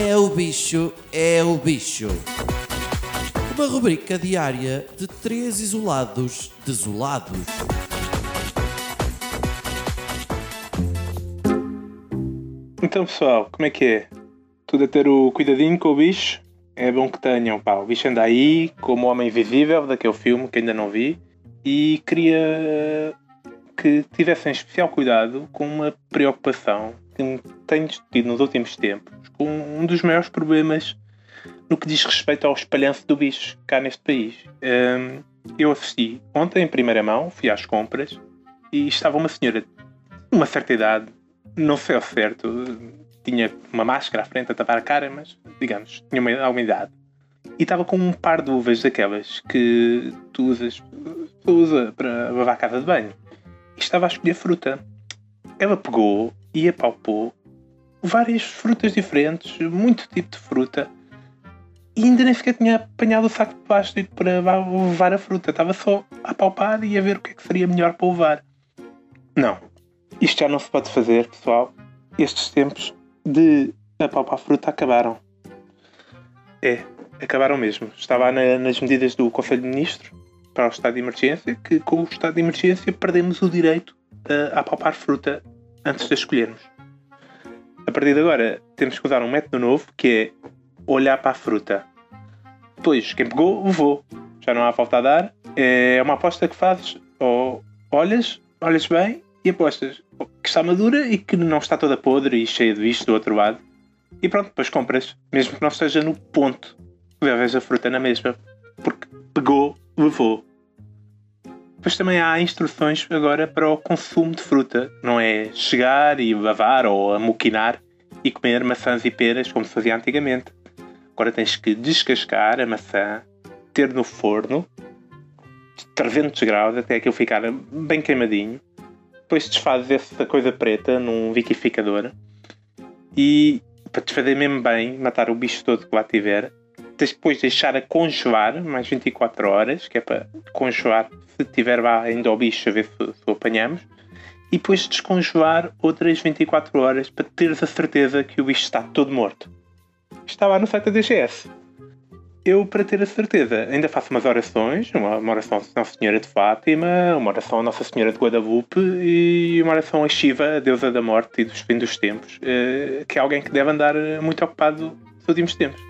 É o bicho, é o bicho. Uma rubrica diária de três isolados desolados. Então pessoal, como é que é? Tudo a ter o cuidadinho com o bicho? É bom que tenham, pá. O bicho anda aí como o Homem Invisível, daquele filme que ainda não vi. E queria que tivessem especial cuidado com uma preocupação que tenho tido nos últimos tempos, com um dos maiores problemas no que diz respeito ao espalhanço do bicho cá neste país. Um, eu assisti ontem em primeira mão, fui às compras e estava uma senhora de uma certa idade, não sei ao certo, tinha uma máscara à frente a tapar a cara, mas digamos, tinha uma, alguma idade. E estava com um par de uvas daquelas que tu usas, usa para lavar a casa de banho. E estava a escolher fruta. Ela pegou e apalpou várias frutas diferentes, muito tipo de fruta, e ainda nem sequer tinha apanhado o saco de plástico para levar a fruta. Estava só a palpar e a ver o que é que seria melhor para levar. Não. Isto já não se pode fazer, pessoal. Estes tempos de apalpar fruta acabaram. É, acabaram mesmo. Estava na, nas medidas do Conselho de Ministros para o estado de emergência que com o estado de emergência perdemos o direito a apalpar fruta antes de escolhermos. A partir de agora temos que usar um método novo que é olhar para a fruta. Depois, quem pegou, levou. Já não há falta a dar. É uma aposta que fazes. Ou olhas, olhas bem e apostas que está madura e que não está toda podre e cheia de bicho do outro lado. E pronto, depois compras. Mesmo que não esteja no ponto. Leves a fruta na mesma. Porque pegou, levou. Depois também há instruções agora para o consumo de fruta. Não é chegar e lavar ou amoquinar e comer maçãs e peras como se fazia antigamente. Agora tens que descascar a maçã, ter no forno, 300 graus, até aquilo ficar bem queimadinho. Depois desfazes essa coisa preta num liquidificador e para desfazer mesmo bem, matar o bicho todo que lá tiver, depois deixar a congelar mais 24 horas, que é para congelar se tiver lá ainda o bicho, a ver se, se o apanhamos, e depois descongelar outras 24 horas para teres a certeza que o bicho está todo morto. Está lá no site da DGS. Eu, para ter a certeza, ainda faço umas orações, uma, uma oração a Nossa Senhora de Fátima, uma oração a Nossa Senhora de Guadalupe e uma oração a Shiva, a deusa da morte e dos fins dos tempos, eh, que é alguém que deve andar muito ocupado nos últimos tempos.